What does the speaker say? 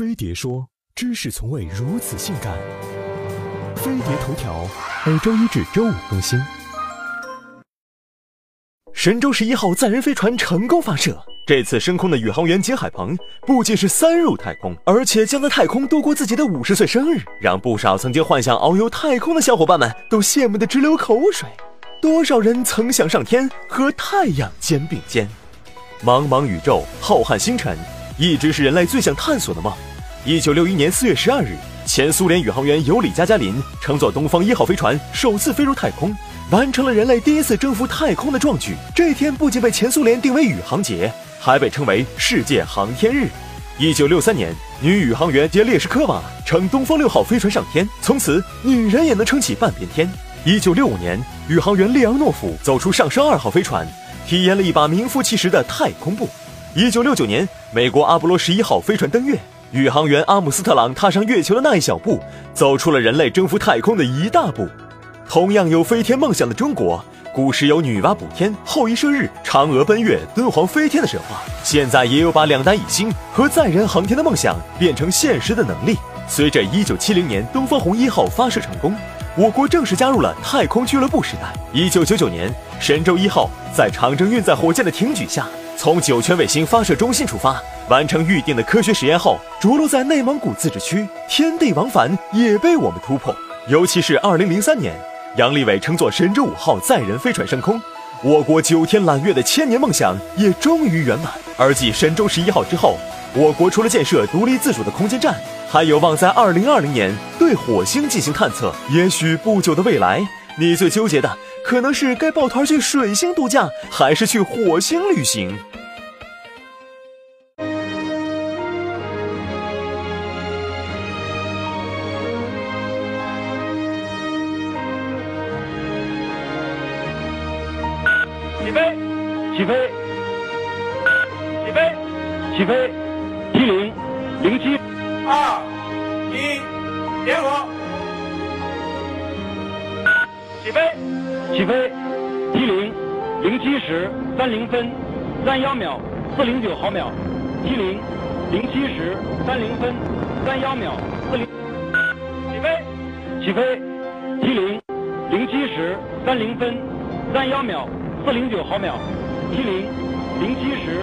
飞碟说：“知识从未如此性感。”飞碟头条每周一至周五更新。神舟十一号载人飞船成功发射，这次升空的宇航员金海鹏不仅是三入太空，而且将在太空度过自己的五十岁生日，让不少曾经幻想遨游太空的小伙伴们都羡慕的直流口水。多少人曾想上天和太阳肩并肩？茫茫宇宙，浩瀚星辰。一直是人类最想探索的梦。一九六一年四月十二日，前苏联宇航员尤里加加林乘坐东方一号飞船首次飞入太空，完成了人类第一次征服太空的壮举。这一天不仅被前苏联定为宇航节，还被称为世界航天日。一九六三年，女宇航员杰列什科娃乘东方六号飞船上天，从此女人也能撑起半边天。一九六五年，宇航员列昂诺夫走出上升二号飞船，体验了一把名副其实的太空步。一九六九年，美国阿波罗十一号飞船登月，宇航员阿姆斯特朗踏上月球的那一小步，走出了人类征服太空的一大步。同样有飞天梦想的中国，古时有女娲补天、后羿射日、嫦娥奔月、敦煌飞天的神话，现在也有把两弹一星和载人航天的梦想变成现实的能力。随着一九七零年东方红一号发射成功，我国正式加入了太空俱乐部时代。一九九九年，神舟一号在长征运载火箭的挺举下。从酒泉卫星发射中心出发，完成预定的科学实验后，着陆在内蒙古自治区，天地往返也被我们突破。尤其是2003年，杨利伟乘坐神舟五号载人飞船升空，我国九天揽月的千年梦想也终于圆满。而继神舟十一号之后，我国除了建设独立自主的空间站，还有望在2020年对火星进行探测。也许不久的未来，你最纠结的可能是该抱团去水星度假，还是去火星旅行。起飞，起飞，起飞，起飞，T 零零七二一点火，起飞，起飞，T 零零七时三零分三幺秒四零九毫秒，T 零零七时三零分三幺秒四零，起飞，起飞，T 零零七时三零分三幺秒。四零九毫秒，T 零零七时